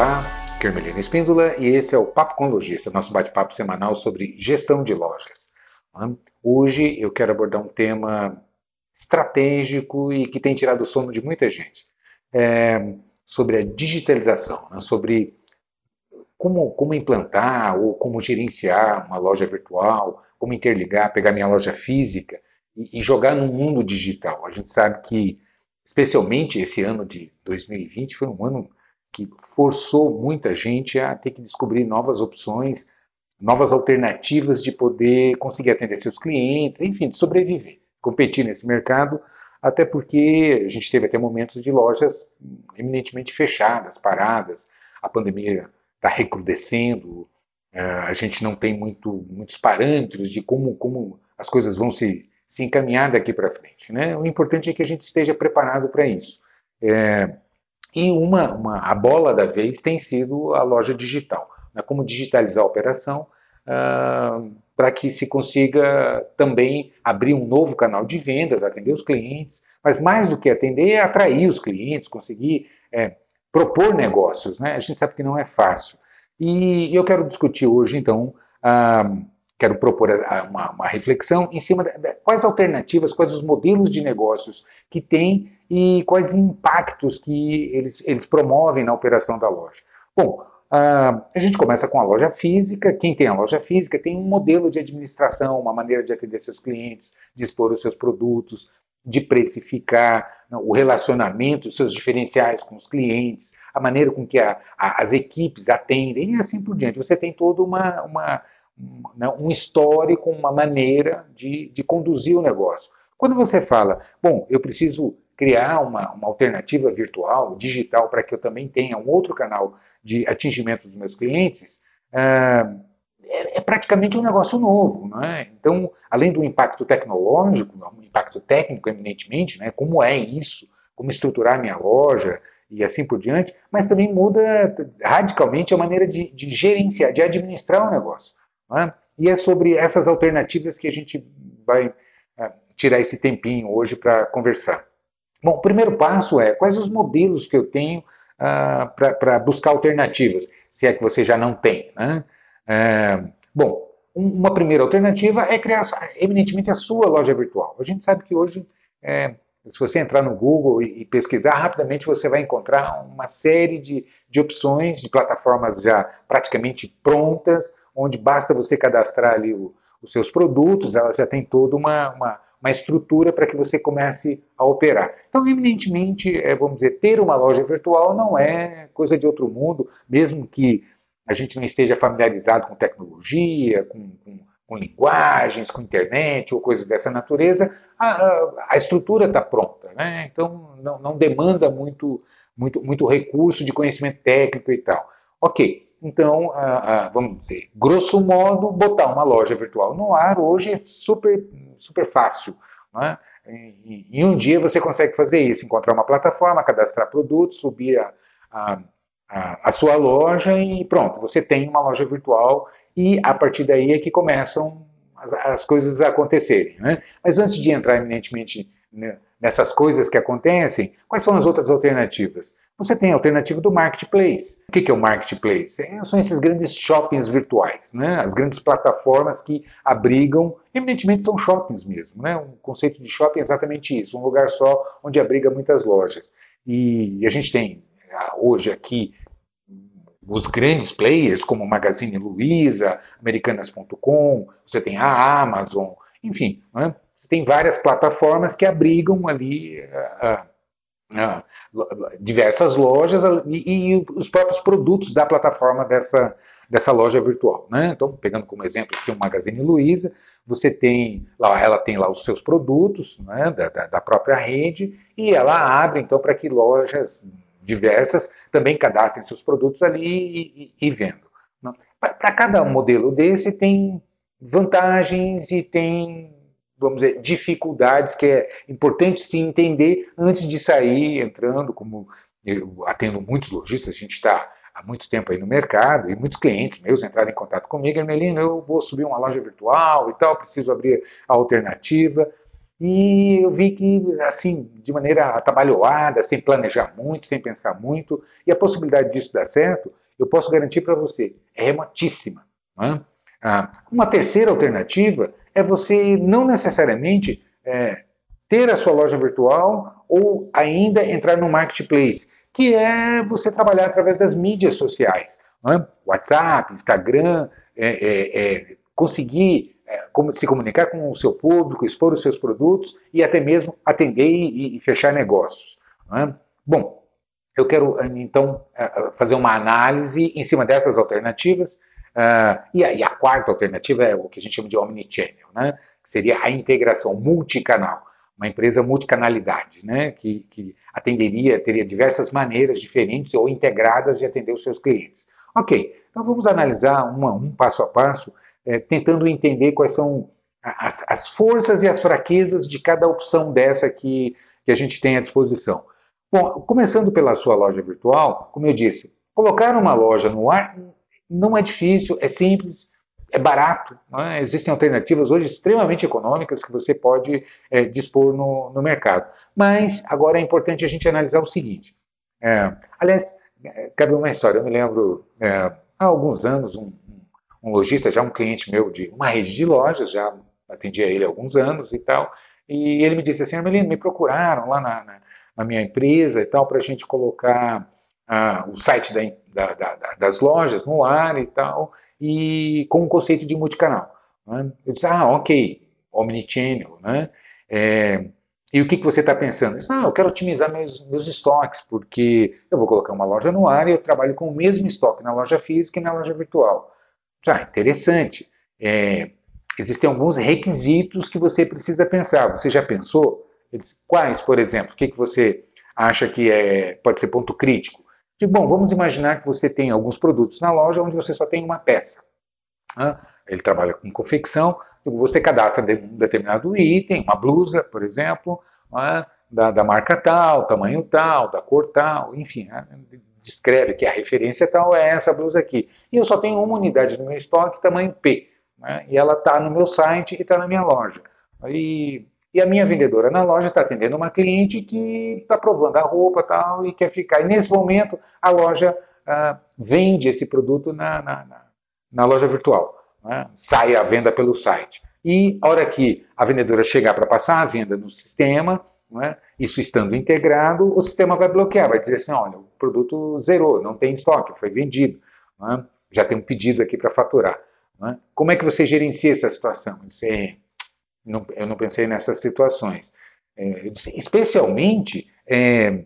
Olá, Kermelina Espíndola e esse é o Papo com Logista, nosso bate-papo semanal sobre gestão de lojas. Hoje eu quero abordar um tema estratégico e que tem tirado o sono de muita gente, é sobre a digitalização, né? sobre como, como implantar ou como gerenciar uma loja virtual, como interligar, pegar minha loja física e, e jogar no mundo digital. A gente sabe que, especialmente esse ano de 2020, foi um ano que forçou muita gente a ter que descobrir novas opções, novas alternativas de poder conseguir atender seus clientes, enfim, de sobreviver, competir nesse mercado, até porque a gente teve até momentos de lojas eminentemente fechadas, paradas, a pandemia está recrudescendo, eh, a gente não tem muito, muitos parâmetros de como, como as coisas vão se, se encaminhar daqui para frente. Né? O importante é que a gente esteja preparado para isso. É, e uma, uma, a bola da vez tem sido a loja digital. Né? Como digitalizar a operação uh, para que se consiga também abrir um novo canal de vendas, atender os clientes, mas mais do que atender, é atrair os clientes, conseguir é, propor negócios. Né? A gente sabe que não é fácil. E eu quero discutir hoje, então, uh, quero propor uma, uma, reflexão em cima de, quais alternativas, quais os modelos de negócios que tem e quais impactos que eles, eles promovem na operação da loja. Bom, uh, a gente começa com a loja física. Quem tem a loja física tem um modelo de administração, uma maneira de atender seus clientes, de expor os seus produtos, de precificar, o relacionamento, seus diferenciais com os clientes, a maneira com que a, a, as equipes atendem e assim por diante. Você tem todo uma, uma, né, um histórico, uma maneira de, de conduzir o negócio. Quando você fala, bom, eu preciso criar uma, uma alternativa virtual, digital, para que eu também tenha um outro canal de atingimento dos meus clientes, ah, é, é, praticamente um negócio novo. Né? Então, além do impacto tecnológico, um impacto técnico eminentemente, né, como é isso, como estruturar minha loja e assim por diante, mas também muda radicalmente a maneira de, de gerenciar, de administrar o negócio. Né? E é sobre essas alternativas que a gente vai é, tirar esse tempinho hoje para conversar. Bom, o primeiro passo é quais os modelos que eu tenho uh, para buscar alternativas, se é que você já não tem. Né? É, bom, um, uma primeira alternativa é criar eminentemente a sua loja virtual. A gente sabe que hoje, é, se você entrar no Google e, e, pesquisar rapidamente, você vai encontrar uma série de, de opções de plataformas já praticamente prontas, onde basta você cadastrar ali o, os seus produtos, ela já tem toda uma, uma, uma estrutura para que você comece a operar. Então, eminentemente, é, vamos dizer, ter uma loja virtual não é coisa de outro mundo, mesmo que a gente não esteja familiarizado com tecnologia, com, com, com linguagens, com internet ou coisas dessa natureza, a, a, a estrutura está pronta. Né? Então, não, não demanda muito, muito, muito recurso de conhecimento técnico e tal. Ok, então, ah, ah, vamos dizer, grosso modo, botar uma loja virtual no ar hoje é super, super fácil. Né? E, em um dia você consegue fazer isso, encontrar uma plataforma, cadastrar produtos, subir a, a, a, a sua loja e pronto, você tem uma loja virtual e a partir daí é que começam as, as coisas a acontecerem. Né? Mas antes de entrar eminentemente nessas coisas que acontecem, quais são as outras alternativas? Você tem a alternativa do marketplace. O que é o marketplace? É, são esses grandes shoppings virtuais, né? as grandes plataformas que abrigam, evidentemente são shoppings mesmo. Né? Um conceito de shopping é exatamente isso, um lugar só onde abriga muitas lojas. E a gente tem ah, hoje aqui os grandes players como Magazine Luiza, Americanas.com, você tem a Amazon, enfim, né? você tem várias plataformas que abrigam ali uh, uh, diversas lojas e, e, os próprios produtos da plataforma dessa, dessa loja virtual. Né? Então, pegando como exemplo aqui o Magazine Luiza, você tem lá, ela tem lá os seus produtos né, da, da própria rede e ela abre então para que lojas diversas também cadastrem seus produtos ali e, e, e vendo. Né? Para cada modelo desse tem vantagens e tem vamos dizer, dificuldades que é importante se entender antes de sair entrando, como eu atendo muitos lojistas, a gente está há muito tempo aí no mercado, e muitos clientes meus entraram em contato comigo, Ermelino, eu vou subir uma loja virtual e tal, preciso abrir a alternativa. e eu vi que, assim, de maneira atabalhoada, sem planejar muito, sem pensar muito, e a possibilidade disso dar certo, eu posso garantir para você, é remotíssima. É? Ah, uma terceira alternativa é você não necessariamente é, ter a sua loja virtual ou ainda entrar no marketplace, que é você trabalhar através das mídias sociais. É? WhatsApp, Instagram, é, é, é conseguir é, se comunicar com o seu público, expor os seus produtos e até mesmo atender e, e fechar negócios. É? Bom, eu quero então é, fazer uma análise em cima dessas alternativas. Uh, e, a, e, a, quarta alternativa é o que a gente chama de omnichannel, né? que seria a integração multicanal, uma empresa multicanalidade, né? que, que atenderia, teria diversas maneiras diferentes ou integradas de atender os seus clientes. Ok, então vamos analisar uma, um passo a passo é, tentando entender quais são as, as, forças e as fraquezas de cada opção dessa que, que a gente tem à disposição. Bom, começando pela sua loja virtual, como eu disse, colocar uma loja no ar não é difícil, é simples, é barato. É? Existem alternativas hoje extremamente econômicas que você pode é, dispor no, no, mercado. Mas agora é importante a gente analisar o seguinte. É, aliás, é, cabe uma história. Eu me lembro, é, há alguns anos, um, um lojista, já um cliente meu de uma rede de lojas, já atendia ele há alguns anos e tal, e ele me disse assim, Armelino, me procuraram lá na, na, na, minha empresa e tal, para a gente colocar o site da, da, da, das lojas no ar e tal, e com o conceito de multicanal. Né? Eu disse, ah, ok, omnichannel, né? É, e o que, que você está pensando? Disse, ah, eu quero otimizar meus, meus estoques, porque eu vou colocar uma loja no ar e eu trabalho com o mesmo estoque na loja física e na loja virtual. Ah, interessante. É, existem alguns requisitos que você precisa pensar. Você já pensou? Quais, por exemplo? O que, que você acha que é, pode ser ponto crítico? Que, bom, vamos imaginar que você tem alguns produtos na loja onde você só tem uma peça. Né? Ele trabalha com confecção, você cadastra um determinado item, uma blusa, por exemplo, né? da, da, marca tal, tamanho tal, da cor tal, enfim, né? descreve que a referência tal é essa blusa aqui. E eu só tenho uma unidade no meu estoque, tamanho P. Né? E ela está no meu site e está na minha loja. E, e, a minha vendedora na loja está atendendo uma cliente que está provando a roupa tal e quer ficar. E nesse momento a loja ah, vende esse produto na, na, na, na loja virtual. Né? Sai a venda pelo site. E a hora que a vendedora chegar para passar a venda no sistema, né? Isso estando integrado, o sistema vai bloquear, vai dizer assim, olha, o produto zerou, não tem estoque, foi vendido, né? já tem um pedido aqui para faturar. Né? Como é que você gerencia essa situação? É, não, eu não pensei nessas situações. É, especialmente é,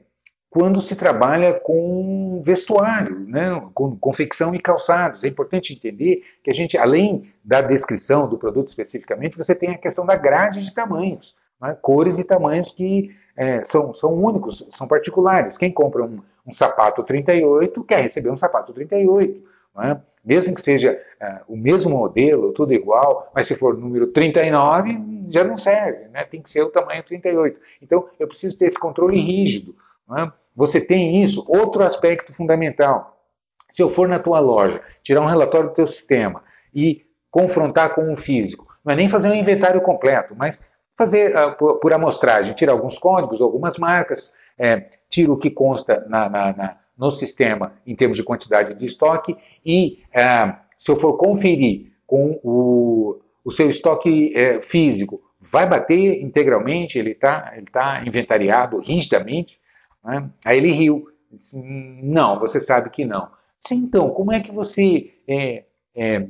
quando se trabalha com vestuário, né, com confecção e calçados. É importante entender que a gente, além da descrição do produto especificamente, você tem a questão da grade de tamanhos né, cores e tamanhos que é, são, são únicos, são particulares. Quem compra um, um, sapato 38 quer receber um sapato 38. Né? Mesmo que seja é, o mesmo modelo, tudo igual, mas se for número 39, já não serve, né? tem que ser o tamanho 38. Então, eu preciso ter esse controle rígido. Né? Você tem isso, outro aspecto fundamental. Se eu for na tua loja, tirar um relatório do teu sistema e confrontar com um físico, não é nem fazer um inventário completo, mas fazer uh, por, por, amostragem, tira alguns códigos, algumas marcas, é, o que consta na, na, na, no sistema em termos de quantidade de estoque e uh, se eu for conferir com o, o seu estoque uh, físico, vai bater integralmente, ele está ele tá inventariado rigidamente? Né? Aí ele riu. Disse, não, você sabe que não. Disse, então, como é que você... É, é,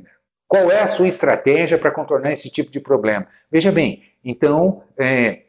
qual é a sua estratégia para contornar esse tipo de problema? Veja bem, então, é,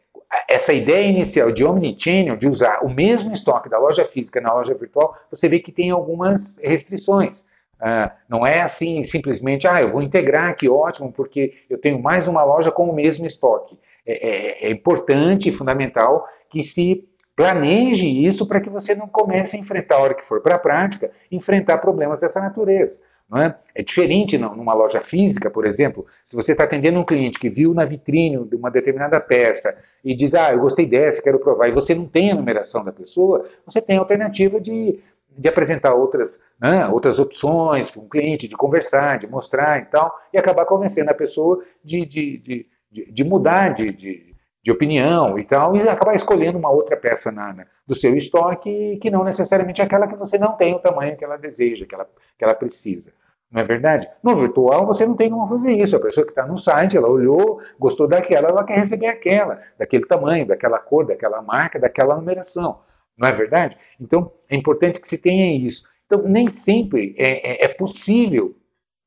essa ideia inicial de omnichannel, de usar o mesmo estoque da loja física na loja virtual, você vê que tem algumas restrições. Ah, não é assim simplesmente, ah, eu vou integrar aqui, ótimo, porque eu tenho mais uma loja com o mesmo estoque. É, é, é importante e fundamental que se planeje isso para que você não comece a enfrentar, a hora que for para a prática, enfrentar problemas dessa natureza. É? é diferente numa loja física, por exemplo, se você está atendendo um cliente que viu na vitrine de uma determinada peça e diz, ah, eu gostei dessa, quero provar, e você não tem a numeração da pessoa, você tem a alternativa de, de apresentar outras, né, outras opções para um cliente, de conversar, de mostrar e tal, e acabar convencendo a pessoa de, de, de, de mudar de, de, de opinião e tal, e acabar escolhendo uma outra peça na, na, do seu estoque que não necessariamente é aquela que você não tem o tamanho que ela deseja, que ela, que ela precisa. Não é verdade? No virtual você não tem como fazer isso. A pessoa que está no site, ela olhou, gostou daquela, ela quer receber aquela, daquele tamanho, daquela cor, daquela marca, daquela numeração. Não é verdade? Então é importante que se tenha isso. Então nem sempre é, é, é possível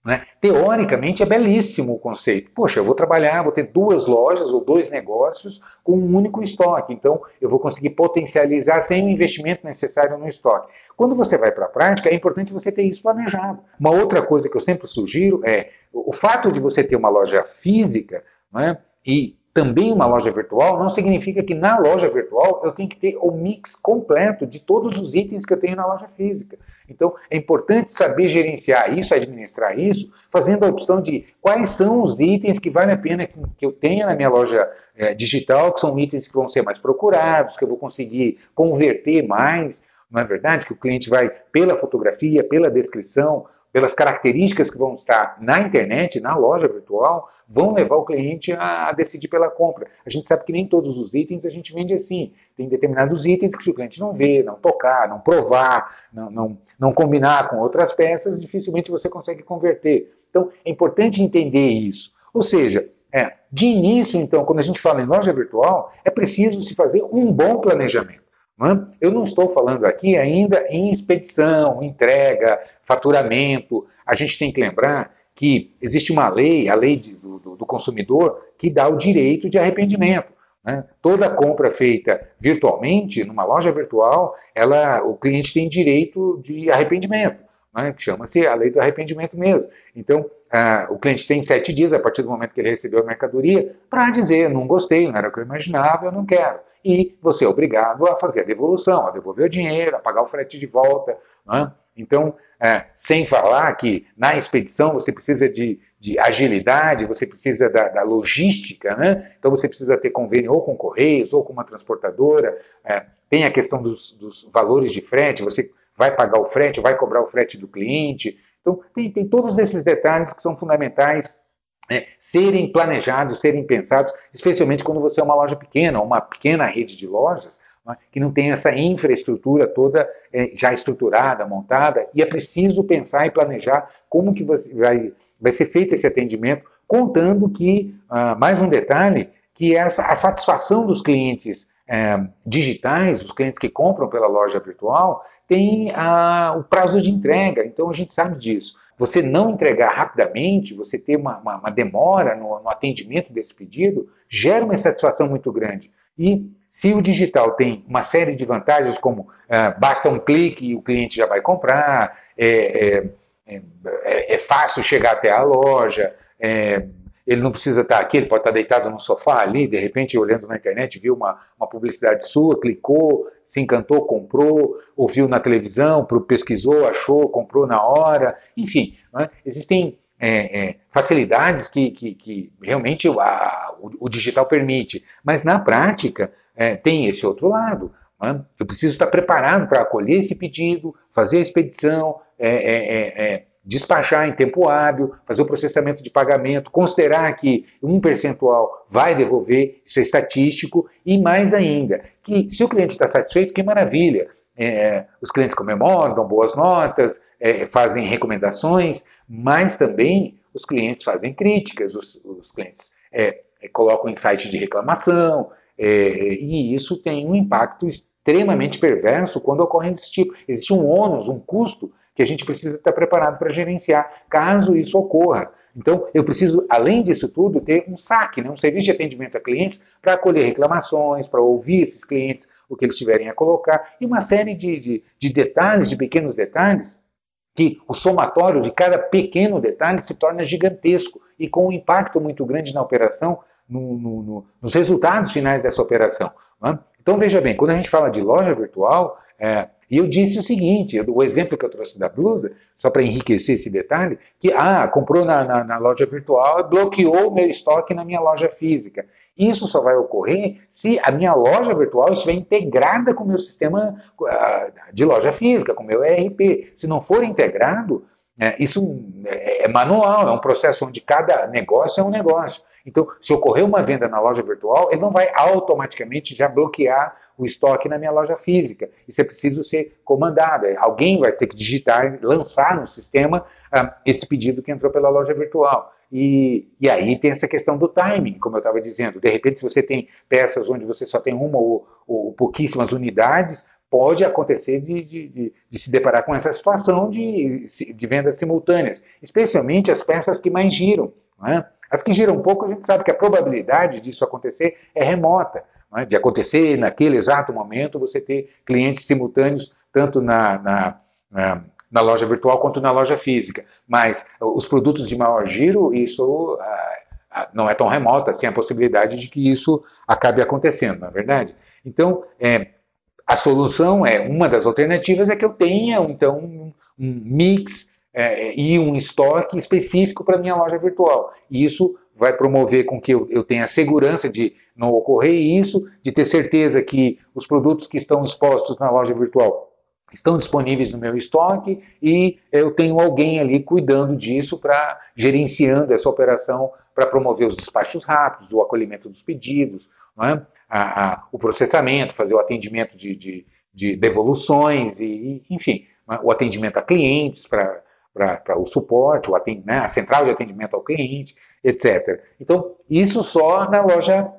né? Teoricamente é belíssimo o conceito. Poxa, eu vou trabalhar, vou ter duas lojas ou dois negócios com um único estoque. Então eu vou conseguir potencializar sem o investimento necessário no estoque. Quando você vai para a prática, é importante você ter isso planejado. Uma outra coisa que eu sempre sugiro é o fato de você ter uma loja física né, e também uma loja virtual, não significa que na loja virtual eu tenho que ter o mix completo de todos os itens que eu tenho na loja física. Então, é importante saber gerenciar isso, administrar isso, fazendo a opção de quais são os itens que vale a pena que eu tenha na minha loja é, digital, que são itens que vão ser mais procurados, que eu vou conseguir converter mais, não é verdade? Que o cliente vai pela fotografia, pela descrição, pelas características que vão estar na internet, na loja virtual, vão levar o cliente a, decidir pela compra. A gente sabe que nem todos os itens a gente vende assim. Tem determinados itens que se o cliente não vê, não tocar, não provar, não, não, não combinar com outras peças, dificilmente você consegue converter. Então, é importante entender isso. Ou seja, é, de início, então, quando a gente fala em loja virtual, é preciso se fazer um bom planejamento. Eu não estou falando aqui ainda em expedição, entrega, faturamento. A gente tem que lembrar que existe uma lei, a lei de, do, do, consumidor, que dá o direito de arrependimento. Né? Toda compra feita virtualmente, numa loja virtual, ela, o cliente tem direito de arrependimento, né? que chama-se a lei do arrependimento mesmo. Então, ah, o cliente tem sete dias, a partir do momento que ele recebeu a mercadoria, para dizer, não gostei, não era o que eu imaginava, eu não quero e você é obrigado a fazer a devolução, a devolver o dinheiro, a pagar o frete de volta. Né? Então, é, sem falar que na expedição você precisa de, de agilidade, você precisa da, da, logística, né? então você precisa ter convênio ou com Correios ou com uma transportadora, é, tem a questão dos, dos, valores de frete, você vai pagar o frete, vai cobrar o frete do cliente. Então, tem, tem todos esses detalhes que são fundamentais é, serem planejados, serem pensados, especialmente quando você é uma loja pequena, uma pequena rede de lojas, né, que não tem essa infraestrutura toda é, já estruturada, montada, e é preciso pensar e planejar como que vai, vai ser feito esse atendimento, contando que, ah, mais um detalhe, que essa, a satisfação dos clientes é, digitais, os clientes que compram pela loja virtual, tem a, o prazo de entrega, então a gente sabe disso você não entregar rapidamente, você ter uma, uma, uma demora no, no, atendimento desse pedido, gera uma insatisfação muito grande. E se o digital tem uma série de vantagens, como ah, basta um clique e o cliente já vai comprar, é, é, é, é fácil chegar até a loja, é, ele não precisa estar aqui, ele pode estar deitado no sofá ali, de repente olhando na internet, viu uma, uma publicidade sua, clicou, se encantou, comprou, ouviu na televisão, pesquisou, achou, comprou na hora, enfim, né? existem é, é, facilidades que, que, que realmente a, o, o, digital permite, mas na prática é, tem esse outro lado. Né? Eu preciso estar preparado para acolher esse pedido, fazer a expedição, é, é, é, despachar em tempo hábil, fazer o processamento de pagamento, considerar que um percentual vai devolver, isso é estatístico, e mais ainda, que se o cliente está satisfeito, que maravilha. É, os clientes comemoram, dão boas notas, é, fazem recomendações, mas também os clientes fazem críticas, os, os clientes é, é colocam em site de reclamação, é, e isso tem um impacto extremamente perverso quando ocorre desse tipo. Existe um ônus, um custo que a gente precisa estar preparado para gerenciar, caso isso ocorra. Então, eu preciso, além disso tudo, ter um saque, né, um serviço de atendimento a clientes para acolher reclamações, para ouvir esses clientes, o que eles tiverem a colocar, e uma série de, de, de detalhes, de pequenos detalhes, que o somatório de cada pequeno detalhe se torna gigantesco e com um impacto muito grande na operação, no, no, no, nos resultados finais dessa operação. Né? Então, veja bem, quando a gente fala de loja virtual, é, e eu disse o seguinte, o exemplo que eu trouxe da blusa, só para enriquecer esse detalhe, que, ah, comprou na, na, na loja virtual, bloqueou o meu estoque na minha loja física. Isso só vai ocorrer se a minha loja virtual estiver integrada com o meu sistema uh, de loja física, com o meu ERP. Se não for integrado, é, isso é, é manual, é um processo onde cada negócio é um negócio. Então, se ocorrer uma venda na loja virtual, ele não vai automaticamente já bloquear o estoque na minha loja física. Isso é preciso ser comandado. Alguém vai ter que digitar, lançar no sistema ah, esse pedido que entrou pela loja virtual. E, e, aí tem essa questão do timing, como eu estava dizendo. De repente, se você tem peças onde você só tem uma ou, ou pouquíssimas unidades, pode acontecer de, de, de, de, se deparar com essa situação de, vendas simultâneas, especialmente as peças que mais giram. É? As que giram pouco, a gente sabe que a probabilidade disso acontecer é remota. É? De acontecer naquele exato momento, você ter clientes simultâneos, tanto na, na, na, na loja virtual quanto na loja física. Mas os produtos de maior giro, isso ah, ah, não é tão remoto assim a possibilidade de que isso acabe acontecendo, não é verdade? Então, é, a solução é, uma das alternativas é que eu tenha, então, um mix é, e um estoque específico para minha loja virtual. E isso vai promover com que eu, eu tenha segurança de não ocorrer isso, de ter certeza que os produtos que estão expostos na loja virtual estão disponíveis no meu estoque e eu tenho alguém ali cuidando disso para gerenciando essa operação para promover os despachos rápidos, o acolhimento dos pedidos, é? a, a, o processamento, fazer o atendimento de, de, de devoluções, e, enfim, é? o atendimento a clientes para o suporte, o atend, né? a central de atendimento ao cliente, etc. Então, isso só na loja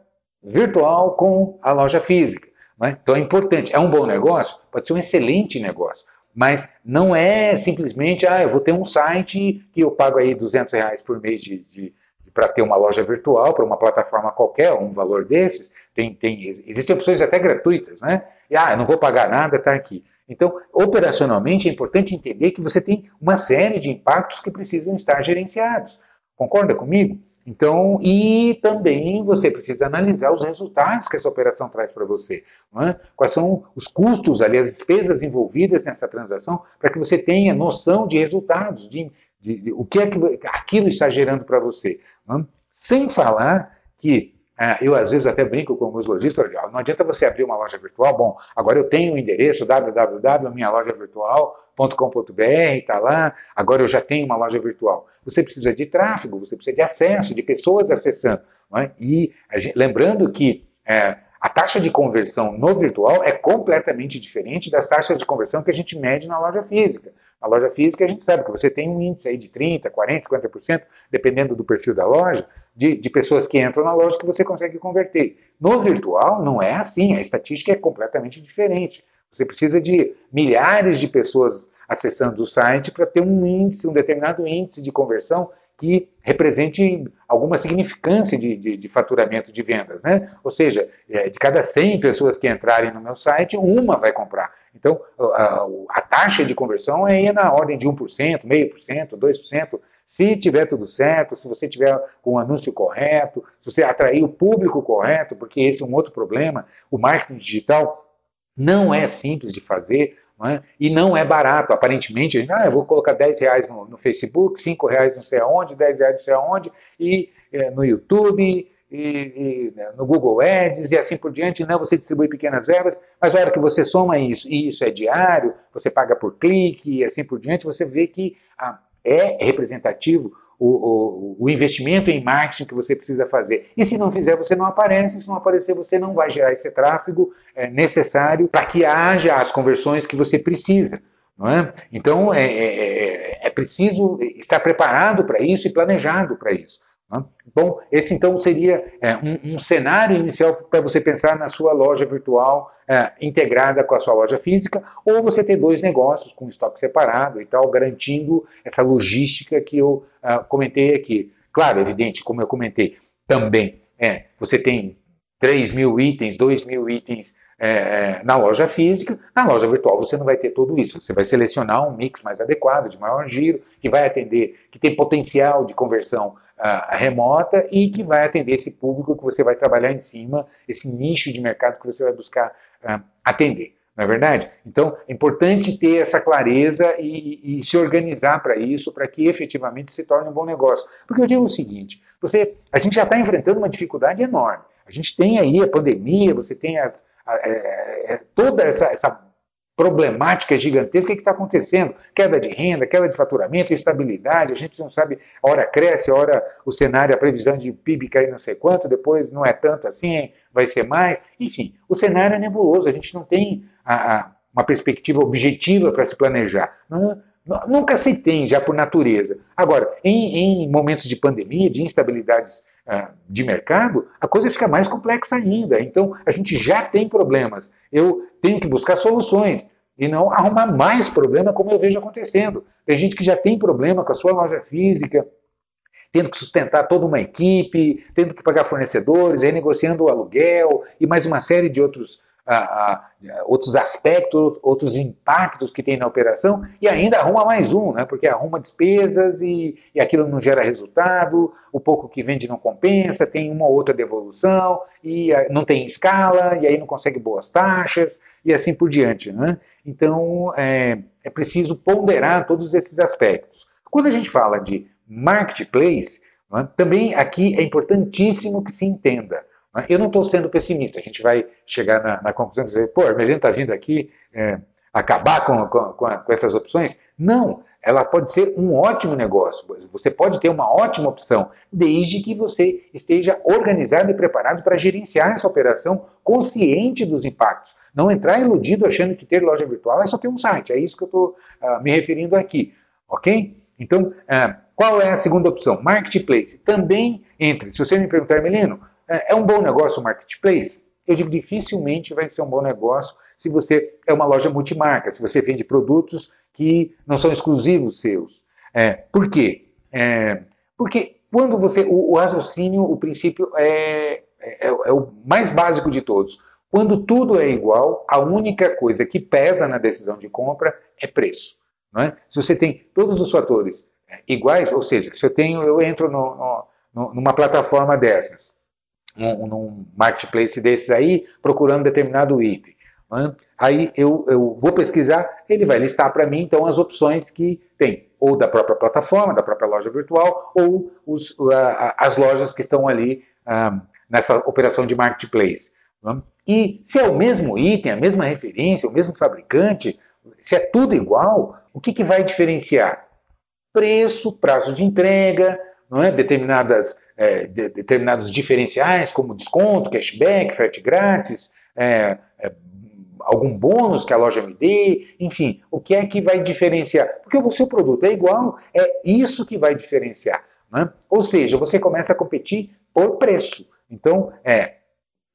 virtual com a loja física. É? Então é importante. É um bom negócio? Pode ser um excelente negócio. Mas não é simplesmente, ah, eu vou ter um site que eu pago aí 200 reais por mês de, de, para ter uma loja virtual, para uma plataforma qualquer, um valor desses, tem, tem, existem opções até gratuitas, né? E, ah, eu não vou pagar nada, está aqui. Então, operacionalmente, é importante entender que você tem uma série de impactos que precisam estar gerenciados. Concorda comigo? Então, e também você precisa analisar os resultados que essa operação traz para você. É? Quais são os custos ali, as despesas envolvidas nessa transação, para que você tenha noção de resultados, de, de, de, o que é que aquilo está gerando para você. Não? Sem falar que eu às vezes até brinco com alguns lojistas, não adianta você abrir uma loja virtual, bom, agora eu tenho o endereço www.minhalojavirtual.com.br, está lá, agora eu já tenho uma loja virtual. Você precisa de tráfego, você precisa de acesso, de pessoas acessando. É? E gente, lembrando que é, a taxa de conversão no virtual é completamente diferente das taxas de conversão que a gente mede na loja física. Na loja física, a gente sabe que você tem um índice aí de 30%, 40%, 50%, dependendo do perfil da loja, de, de, pessoas que entram na loja que você consegue converter. No virtual, não é assim, a estatística é completamente diferente. Você precisa de milhares de pessoas acessando o site para ter um índice, um determinado índice de conversão que represente alguma significância de, de, de, faturamento de vendas, né? Ou seja, é, de cada 100 pessoas que entrarem no meu site, uma vai comprar. Então, a, a taxa de conversão é na ordem de 1%, meio por cento, 2%. Se tiver tudo certo, se você tiver o anúncio correto, se você atrair o público correto, porque esse é um outro problema, o marketing digital não é simples de fazer, não é? E não é barato, aparentemente, ah, eu vou colocar 10 reais no, no Facebook, 5 reais não sei aonde, 10 reais não sei aonde, e é, no YouTube, e, e, né, no Google Ads e assim por diante, não, você distribui pequenas verbas, mas a hora que você soma isso, e isso é diário, você paga por clique e assim por diante, você vê que ah, é representativo o, o, o, investimento em marketing que você precisa fazer. E se não fizer, você não aparece. Se não aparecer, você não vai gerar esse tráfego é, necessário para que haja as conversões que você precisa. É? Então, é, é, é, é preciso estar preparado para isso e planejado para isso. Né? Bom, esse então seria é, um, um, cenário inicial para você pensar na sua loja virtual é, integrada com a sua loja física, ou você ter dois negócios com estoque separado e tal, garantindo essa logística que eu é, comentei aqui. Claro, evidente, como eu comentei, também é, você tem 3 mil itens, 2 mil itens é, é, na loja física, na loja virtual você não vai ter tudo isso. Você vai selecionar um mix mais adequado, de maior giro, que vai atender, que tem potencial de conversão remota e que vai atender esse público que você vai trabalhar em cima, esse nicho de mercado que você vai buscar uh, atender. Não é verdade? Então, é importante ter essa clareza e, e se organizar para isso, para que efetivamente se torne um bom negócio. Porque eu digo o seguinte: você, a gente já está enfrentando uma dificuldade enorme. A gente tem aí a pandemia, você tem as, a, a, a, é, toda essa, essa problemática gigantesca. Que está acontecendo? Queda de renda, queda de faturamento, instabilidade, a gente não sabe, a hora cresce, a hora o cenário, a previsão de PIB cai não sei quanto, depois não é tanto assim, vai ser mais. Enfim, o cenário é nebuloso, a gente não tem a, a, uma perspectiva objetiva para se planejar. Não, Nunca se tem, já por natureza. Agora, em, em momentos de pandemia, de instabilidades de mercado, a coisa fica mais complexa ainda. Então, a gente já tem problemas. Eu tenho que buscar soluções e não arrumar mais problema, como eu vejo acontecendo. Tem gente que já tem problema com a sua loja física, tendo que sustentar toda uma equipe, tendo que pagar fornecedores, renegociando o aluguel e mais uma série de outros outros aspectos, outros impactos que tem na operação e ainda arruma mais um, né? porque arruma despesas e, e aquilo não gera resultado, o pouco que vende não compensa, tem uma outra devolução e a, não tem escala e aí não consegue boas taxas e assim por diante. Né? Então é, é preciso ponderar todos esses aspectos. Quando a gente fala de marketplace, né, também aqui é importantíssimo que se entenda eu não estou sendo pessimista, a gente vai chegar na, na conclusão de dizer, pô, a Merlin está vindo aqui é, acabar com, com, com, com, essas opções. Não, ela pode ser um ótimo negócio, você pode ter uma ótima opção, desde que você esteja organizado e preparado para gerenciar essa operação consciente dos impactos. Não entrar iludido achando que ter loja virtual é só ter um site, é isso que eu estou uh, me referindo aqui, ok? Então, uh, qual é a segunda opção? Marketplace. Também entre, se você me perguntar, Melino, é, é um bom negócio o marketplace? Eu digo dificilmente vai ser um bom negócio se você é uma loja multimarca, se você vende produtos que não são exclusivos seus. É, por quê? É, porque quando você. O, o, raciocínio, o princípio é, é, é o mais básico de todos. Quando tudo é igual, a única coisa que pesa na decisão de compra é preço. É? Se você tem todos os fatores é, iguais, ou seja, se eu tenho, eu entro no, no, numa plataforma dessas num, num marketplace desses aí, procurando determinado item. Né? Aí eu, eu, vou pesquisar, ele vai listar para mim então as opções que tem, ou da própria plataforma, da própria loja virtual, ou os, as lojas que estão ali ah, nessa operação de marketplace. Né? E se é o mesmo item, a mesma referência, o mesmo fabricante, se é tudo igual, o que, que vai diferenciar? Preço, prazo de entrega, não é? determinadas é, de, determinados diferenciais, como desconto, cashback, frete grátis, é, é, algum bônus que a loja me dê, enfim, o que é que vai diferenciar? Porque o seu produto é igual, é isso que vai diferenciar. Né? Ou seja, você começa a competir por preço. Então, é,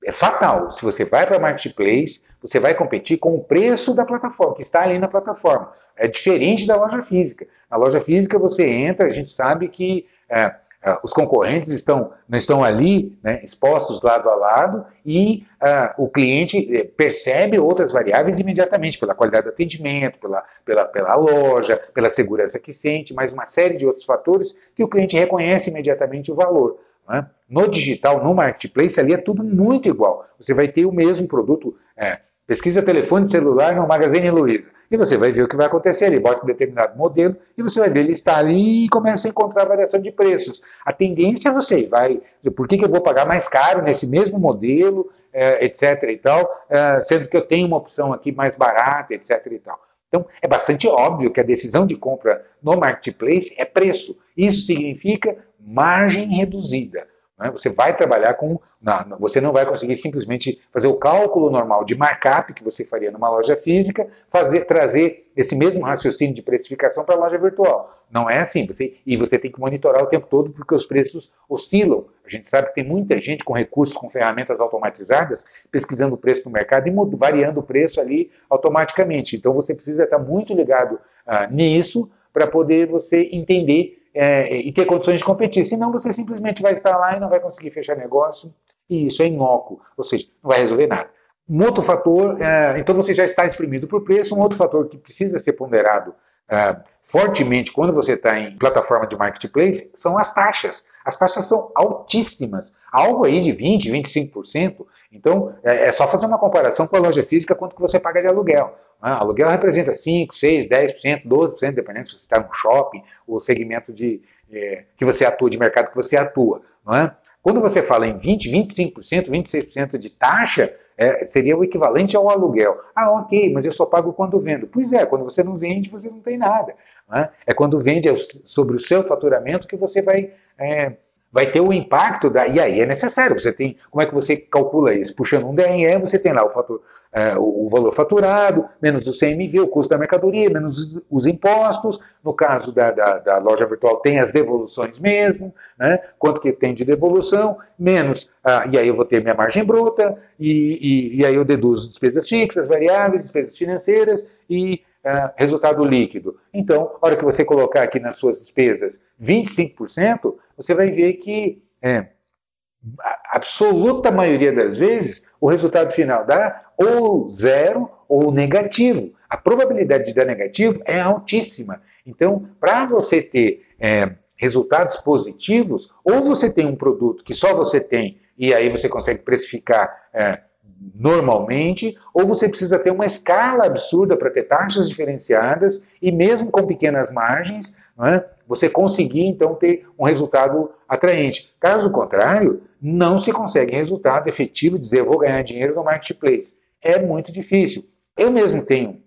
é fatal. Se você vai para a marketplace, você vai competir com o preço da plataforma, que está ali na plataforma. É diferente da loja física. Na loja física você entra, a gente sabe que é, Uh, os concorrentes estão, não estão ali né, expostos lado a lado e uh, o cliente eh, percebe outras variáveis imediatamente, pela qualidade do atendimento, pela, pela, pela loja, pela segurança que sente, mais uma série de outros fatores que o cliente reconhece imediatamente o valor. Né? No digital, no marketplace, ali é tudo muito igual. Você vai ter o mesmo produto. É, pesquisa telefone celular no Magazine Luiza. E você vai ver o que vai acontecer ali. Bota um determinado modelo e você vai ver ele está ali e começa a encontrar variação de preços. A tendência é você vai, por que, que eu vou pagar mais caro nesse mesmo modelo, é, etc. e tal, é, sendo que eu tenho uma opção aqui mais barata, etc. e tal. Então, é bastante óbvio que a decisão de compra no marketplace é preço. Isso significa margem reduzida. Né? Você vai trabalhar com. Você não vai conseguir simplesmente fazer o cálculo normal de markup que você faria numa loja física, fazer, trazer esse mesmo raciocínio de precificação para a loja virtual. Não é assim. Você, e você tem que monitorar o tempo todo porque os preços oscilam. A gente sabe que tem muita gente com recursos, com ferramentas automatizadas, pesquisando o preço no mercado e variando o preço ali automaticamente. Então você precisa estar muito ligado uh, nisso para poder você entender é, e ter condições de competir. Senão você simplesmente vai estar lá e não vai conseguir fechar negócio, e isso é inócuo, ou seja, não vai resolver nada. Um outro fator, é, então você já está exprimido por preço, um outro fator que precisa ser ponderado é, fortemente quando você está em plataforma de marketplace são as taxas. As taxas são altíssimas, algo aí de 20%, 25%. Então, é, é só fazer uma comparação com a loja física, quanto que você paga de aluguel. Ah, aluguel representa 5%, 6%, 10%, 12%, dependendo se você está no shopping, o segmento de, é, que você atua, de mercado que você atua. Não é? Quando você fala em 20%, 25%, 26% de taxa, É, seria o equivalente ao aluguel. Ah, ok, mas eu só pago quando vendo. Pois é, quando você não vende, você não tem nada. Né? É quando vende sobre o seu faturamento que você vai, é, vai ter o impacto da. E aí é necessário. Você tem. Como é que você calcula isso? Puxando um DRE, você tem lá o fator, é, o, valor faturado, menos o CMV, o custo da mercadoria, menos os, os impostos. No caso da, da, da, loja virtual, tem as devoluções mesmo, né? quanto que tem de devolução, menos, ah, e aí eu vou ter minha margem bruta, e, e, e aí eu deduzo despesas fixas, variáveis, despesas financeiras e ah, resultado líquido. Então, a hora que você colocar aqui nas suas despesas 25%, você vai ver que é, a absoluta maioria das vezes o resultado final dá ou zero ou negativo. A probabilidade de dar negativo é altíssima. Então, para você ter é, resultados positivos, ou você tem um produto que só você tem e aí você consegue precificar é, normalmente, ou você precisa ter uma escala absurda para ter taxas diferenciadas e mesmo com pequenas margens, é, você conseguir então ter um resultado atraente. Caso contrário, não se consegue resultado efetivo, dizer vou ganhar dinheiro no marketplace é muito difícil. Eu mesmo tenho,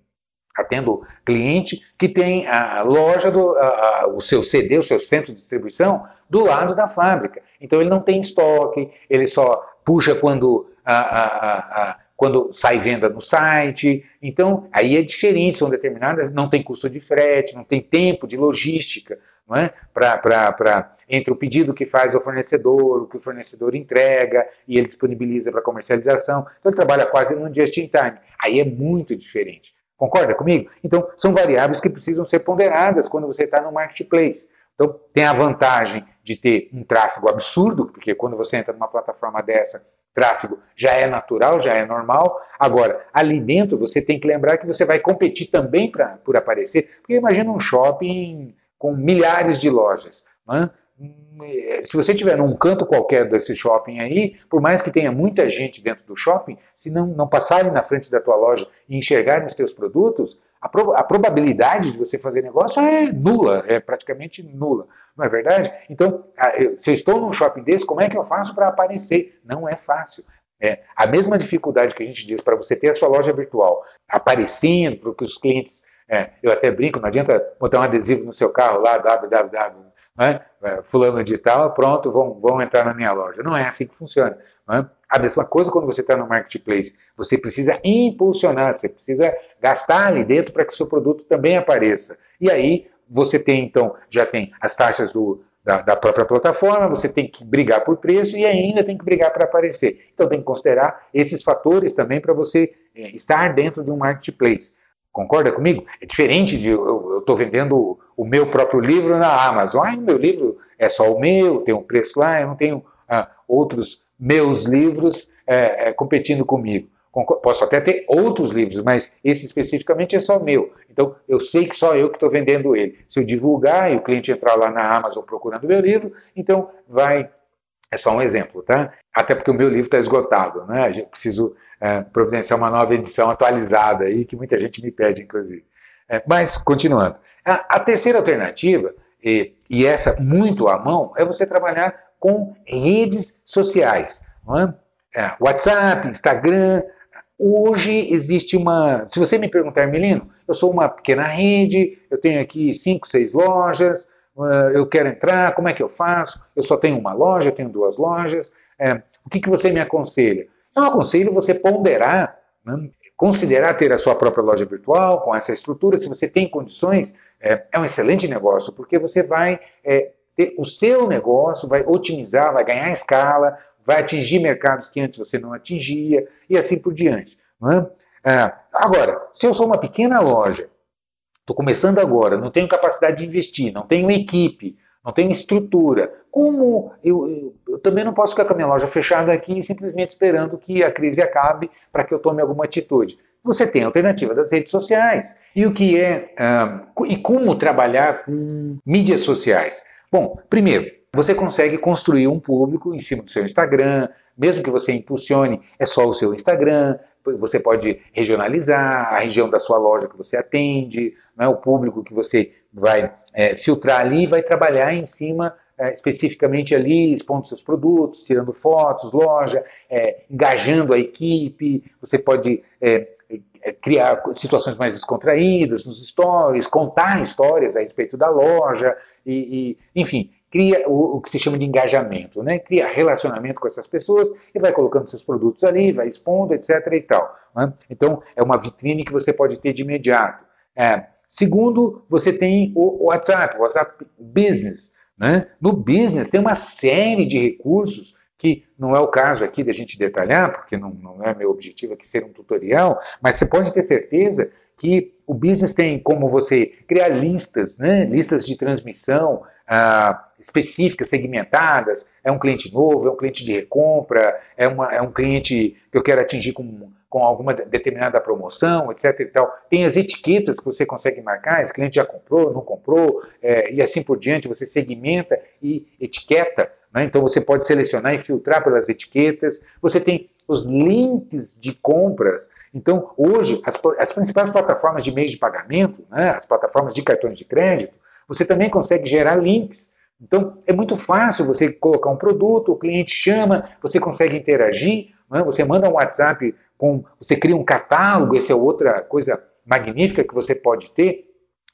atendo cliente que tem a loja, do, a, a, o seu CD, o seu centro de distribuição, do lado da fábrica. Então ele não tem estoque, ele só puxa quando, a, quando sai venda no site. Então aí é diferente, são determinadas, não tem custo de frete, não tem tempo de logística não é? para entre o pedido que faz ao fornecedor, o que o fornecedor entrega e ele disponibiliza para comercialização. Então ele trabalha quase num just-in-time. Aí é muito diferente. Concorda comigo? Então são variáveis que precisam ser ponderadas quando você está no marketplace. Então tem a vantagem de ter um tráfego absurdo, porque quando você entra numa plataforma dessa, tráfego já é natural, já é normal. Agora, ali dentro você tem que lembrar que você vai competir também pra, por aparecer, porque imagina um shopping com milhares de lojas. Né? Se você estiver num canto qualquer desse shopping aí, por mais que tenha muita gente dentro do shopping, se não, não passarem na frente da tua loja e enxergarem os teus produtos, a, pro, a probabilidade de você fazer negócio é nula, é praticamente nula, não é verdade? Então, se eu estou num shopping desse, como é que eu faço para aparecer? Não é fácil. É, a mesma dificuldade que a gente diz para você ter a sua loja virtual aparecendo, para que os clientes é, eu até brinco, não adianta botar um adesivo no seu carro lá, www, né? É, fulano de tal, pronto, vão, vão entrar na minha loja. Não é assim que funciona. É? A mesma coisa quando você está no marketplace. Você precisa impulsionar, você precisa gastar ali dentro para que o seu produto também apareça. E aí você tem, então, já tem as taxas do, da, da, própria plataforma, você tem que brigar por preço e ainda tem que brigar para aparecer. Então tem que considerar esses fatores também para você é, estar dentro de um marketplace. Concorda comigo? É diferente de eu estou vendendo o meu próprio livro na Amazon. Ah, o meu livro é só o meu, tem um preço lá, eu não tenho ah, outros meus livros é, é, competindo comigo. Posso até ter outros livros, mas esse especificamente é só meu. Então, eu sei que só eu que estou vendendo ele. Se eu divulgar e o cliente entrar lá na Amazon procurando meu livro, então vai. É só um exemplo, tá? Até porque o meu livro está esgotado, né? Eu preciso é, providenciar uma nova edição atualizada aí, que muita gente me pede, inclusive. É, mas, continuando. A, a terceira alternativa, e, e, essa muito à mão, é você trabalhar com redes sociais. É? é? WhatsApp, Instagram. Hoje existe uma. Se você me perguntar, Melino, eu sou uma pequena rede, eu tenho aqui cinco, seis lojas, uh, eu quero entrar, como é que eu faço? Eu só tenho uma loja, eu tenho duas lojas. É, o que, que você me aconselha? Eu aconselho você ponderar, né, considerar ter a sua própria loja virtual com essa estrutura. Se você tem condições, é, é um excelente negócio, porque você vai é, ter o seu negócio, vai otimizar, vai ganhar escala, vai atingir mercados que antes você não atingia e assim por diante. Né? É, agora, se eu sou uma pequena loja, estou começando agora, não tenho capacidade de investir, não tenho equipe, não tenho estrutura. Como eu, eu, também não posso ficar com a minha loja fechada aqui simplesmente esperando que a crise acabe para que eu tome alguma atitude. Você tem a alternativa das redes sociais. E o que é um, e como trabalhar com mídias sociais? Bom, primeiro, você consegue construir um público em cima do seu Instagram, mesmo que você impulsione, é só o seu Instagram, você pode regionalizar a região da sua loja que você atende, né, o público que você vai é, filtrar ali e vai trabalhar em cima é, especificamente ali, expondo seus produtos, tirando fotos, loja, é, engajando a equipe, você pode é, é, criar situações mais descontraídas nos stories, contar histórias a respeito da loja, e, e enfim, cria o, o, que se chama de engajamento, né? cria relacionamento com essas pessoas e vai colocando seus produtos ali, vai expondo, etc. e tal. Né? Então, é uma vitrine que você pode ter de imediato. É, segundo, você tem o WhatsApp, o WhatsApp Business. Né? No Business tem uma série de recursos que não é o caso aqui da gente detalhar, porque não, não é meu objetivo aqui ser um tutorial, mas você pode ter certeza que o business tem como você criar listas, né? listas de transmissão ah, específicas, segmentadas. É um cliente novo, é um cliente de recompra, é, uma, é um cliente que eu quero atingir com, com alguma determinada promoção, etc. E tal. Tem as etiquetas que você consegue marcar, esse cliente já comprou, não comprou, é, e assim por diante. Você segmenta e etiqueta né? Então você pode selecionar e filtrar pelas etiquetas. Você tem os links de compras. Então, hoje, as, as principais plataformas de meio de pagamento, né, as plataformas de cartões de crédito, você também consegue gerar links. Então, é muito fácil você colocar um produto, o cliente chama, você consegue interagir, né, você manda um WhatsApp, com, você cria um catálogo, essa é outra coisa magnífica que você pode ter,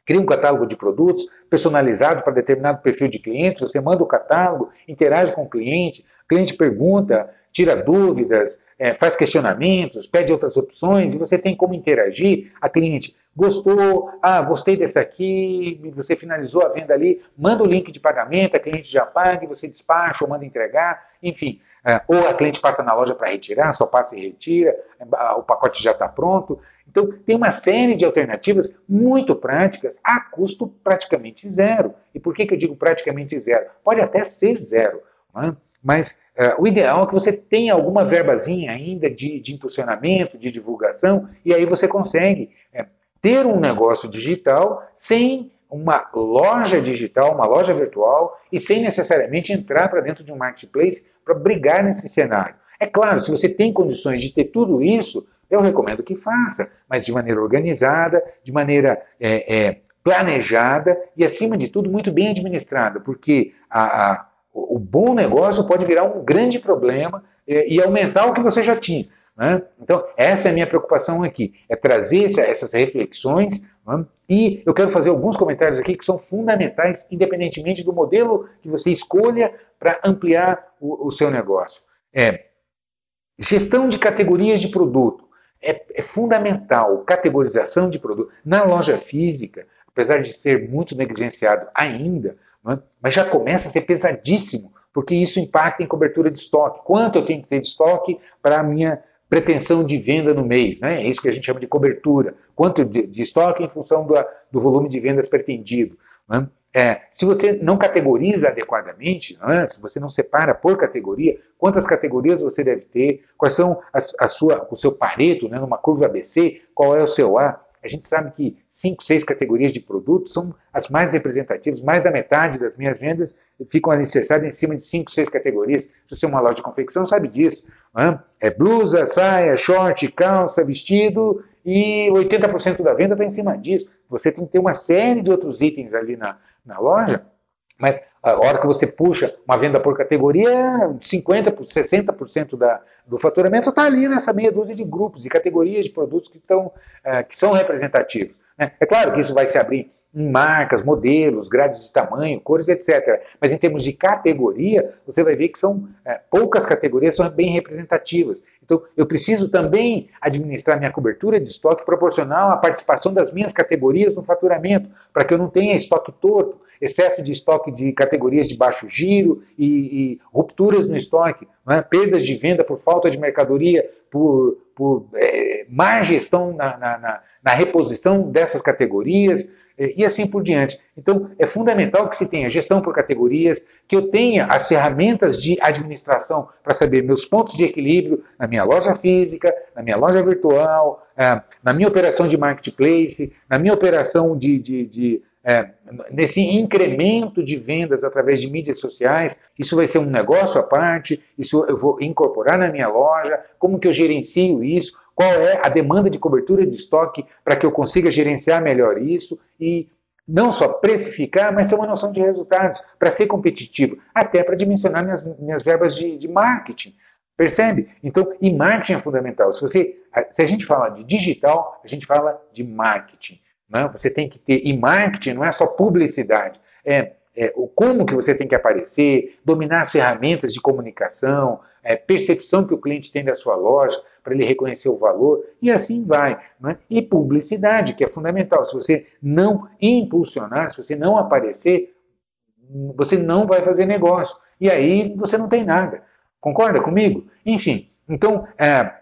Cria um catálogo de produtos personalizado para determinado perfil de clientes, você manda o catálogo, interage com o cliente, o cliente pergunta, tira dúvidas, é, faz questionamentos, pede outras opções, e você tem como interagir. A cliente gostou, ah, gostei desse aqui, você finalizou a venda ali, manda o link de pagamento, a cliente já paga, você despacha ou manda entregar, enfim. É, ou a cliente passa na loja para retirar, só passa e retira, o pacote já está pronto. Então, tem uma série de alternativas muito práticas a custo praticamente zero. E por que, que eu digo praticamente zero? Pode até ser zero, né? mas uh, o ideal é que você tenha alguma verbazinha ainda de, de impulsionamento, de divulgação, e aí você consegue é, ter um negócio digital sem uma loja digital, uma loja virtual, e sem necessariamente entrar para dentro de um marketplace para brigar nesse cenário. É claro, se você tem condições de ter tudo isso, eu recomendo que faça, mas de maneira organizada, de maneira é, é, planejada e, acima de tudo, muito bem administrada, porque a, a, o bom negócio pode virar um grande problema é, e aumentar o que você já tinha. Né? Então, essa é a minha preocupação aqui, é trazer essa, essas reflexões né? e eu quero fazer alguns comentários aqui que são fundamentais, independentemente do modelo que você escolha para ampliar o, o seu negócio. É, gestão de categorias de produto é, é fundamental, categorização de produto. Na loja física, apesar de ser muito negligenciado ainda, é? mas já começa a ser pesadíssimo, porque isso impacta em cobertura de estoque. Quanto eu tenho que ter de estoque para a minha pretensão de venda no mês? Né? É isso que a gente chama de cobertura. Quanto de, estoque em função do, do volume de vendas pretendido. É? É, se você não categoriza adequadamente, é? se você não separa por categoria, quantas categorias você deve ter, quais são a sua, o seu pareto, né, numa curva ABC, qual é o seu A. A gente sabe que cinco, seis categorias de produtos são as mais representativas, mais da metade das minhas vendas ficam alicerçadas em cima de cinco, seis categorias. Se você é uma loja de confecção, sabe disso. É? blusa, saia, short, calça, vestido e 80% da venda está em cima disso. Você tem que ter uma série de outros itens ali na, na loja, mas a hora que você puxa uma venda por categoria, 50%, 60% da, do faturamento está ali nessa meia dúzia de grupos e categorias de produtos que, estão, é, que são representativos. Né? É claro que isso vai se abrir em marcas, modelos, grades de tamanho, cores, etc. Mas em termos de categoria, você vai ver que são é, poucas categorias são bem representativas. Então, eu preciso também administrar minha cobertura de estoque proporcional à participação das minhas categorias no faturamento, para que eu não tenha estoque torto, excesso de estoque de categorias de baixo giro e, e rupturas no estoque, é? perdas de venda por falta de mercadoria, por, por é, má gestão na, na, na, na reposição dessas categorias e assim por diante. Então, é fundamental que se tenha gestão por categorias, que eu tenha as ferramentas de administração para saber meus pontos de equilíbrio na minha loja física, na minha loja virtual, é, na minha operação de marketplace, na minha operação de, de, de é, nesse incremento de vendas através de mídias sociais, isso vai ser um negócio à parte, isso eu vou incorporar na minha loja, como que eu gerencio isso, qual é a demanda de cobertura de estoque para que eu consiga gerenciar melhor isso e não só precificar, mas ter uma noção de resultados para ser competitivo, até para dimensionar minhas, minhas verbas de, de marketing. Percebe? Então, e marketing é fundamental. Se, você, se a gente fala de digital, a gente fala de marketing. Né? Você tem que ter, e marketing não é só publicidade, é é, o como que você tem que aparecer, dominar as ferramentas de comunicação, é, percepção que o cliente tem da sua loja, para ele reconhecer o valor, e assim vai. Né? E publicidade, que é fundamental. Se você não impulsionar, se você não aparecer, você não vai fazer negócio. E aí você não tem nada. Concorda comigo? Enfim, então, é,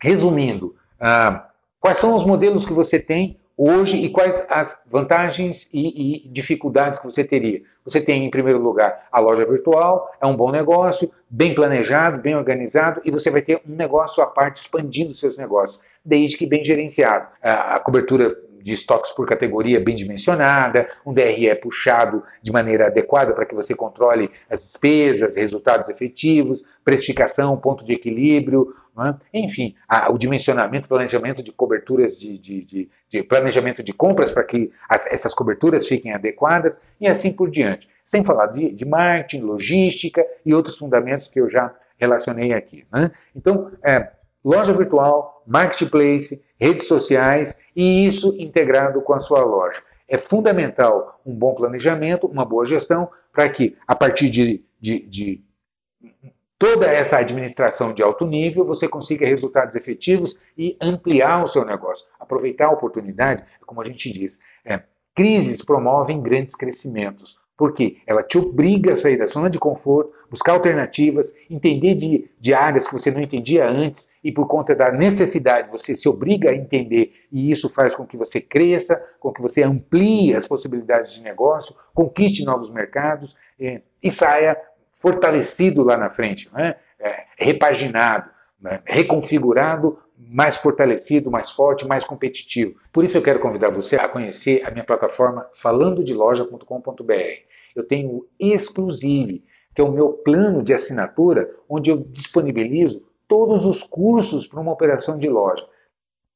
resumindo, ah, quais são os modelos que você tem hoje e quais as vantagens e, e, dificuldades que você teria. Você tem, em primeiro lugar, a loja virtual, é um bom negócio, bem planejado, bem organizado, e você vai ter um negócio à parte expandindo seus negócios, desde que bem gerenciado. A, cobertura de estoques por categoria bem dimensionada, um DRE puxado de maneira adequada para que você controle as despesas, resultados efetivos, precificação, ponto de equilíbrio, é? enfim, a, o dimensionamento, planejamento de coberturas, de, de, de, de planejamento de compras para que as, essas coberturas fiquem adequadas e assim por diante. Sem falar de, marketing, logística e outros fundamentos que eu já relacionei aqui. Né? Então, é, loja virtual, marketplace, redes sociais e isso integrado com a sua loja. É fundamental um bom planejamento, uma boa gestão, para que, a partir de, de, de toda essa administração de alto nível, você consiga resultados efetivos e ampliar o seu negócio. Aproveitar a oportunidade, como a gente diz, é, crises promovem grandes crescimentos. Porque ela te obriga a sair da zona de conforto, buscar alternativas, entender de, de áreas que você não entendia antes e por conta da necessidade você se obriga a entender e isso faz com que você cresça, com que você amplie as possibilidades de negócio, conquiste novos mercados é, e saia fortalecido lá na frente, né? é, repaginado, né? reconfigurado mais fortalecido, mais forte, mais competitivo. Por isso eu quero convidar você a conhecer a minha plataforma falandodeloja.com.br. Eu tenho o Exclusive, que é o meu plano de assinatura, onde eu disponibilizo todos os cursos para uma operação de loja.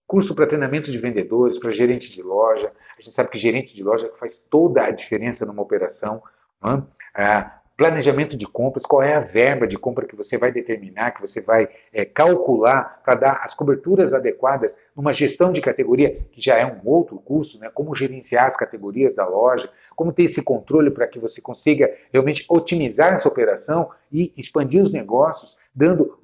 Curso para treinamento de vendedores, para gerente de loja. A gente sabe que gerente de loja faz toda a diferença numa operação. É? Planejamento de compras, qual é a verba de compra que você vai determinar, que você vai é, calcular para dar as coberturas adequadas numa gestão de categoria, que já é um outro curso, né? como gerenciar as categorias da loja, como ter esse controle para que você consiga realmente otimizar essa operação e expandir os negócios, dando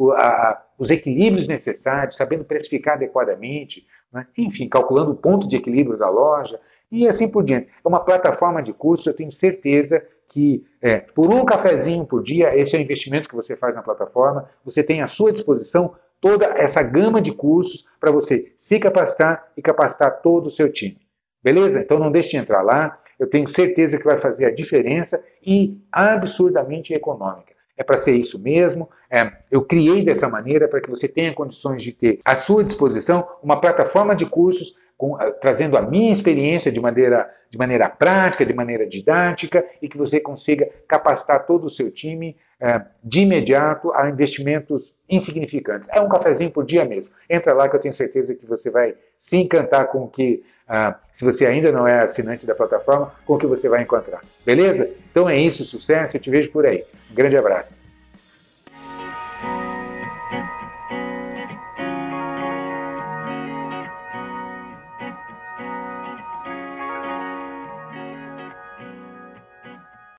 os equilíbrios necessários, sabendo precificar adequadamente, né? enfim, calculando o ponto de equilíbrio da loja e assim por diante. É uma plataforma de cursos, eu tenho certeza que é, por um cafezinho por dia, esse é o investimento que você faz na plataforma, você tem à sua disposição toda essa gama de cursos para você se capacitar e capacitar todo o seu time. Beleza? Então não deixe de entrar lá, eu tenho certeza que vai fazer a diferença e absurdamente econômica. É para ser isso mesmo. É, eu criei dessa maneira para que você tenha condições de ter à sua disposição uma plataforma de cursos com, eh, trazendo a minha experiência de maneira, de maneira prática, de maneira didática, e que você consiga capacitar todo o seu time é, de imediato a investimentos insignificantes. É um cafezinho por dia mesmo. Entra lá que eu tenho certeza que você vai se encantar com o que, ah, se você ainda não é assinante da plataforma, com o que você vai encontrar. Beleza? Então é isso, sucesso, eu te vejo por aí. Um grande abraço.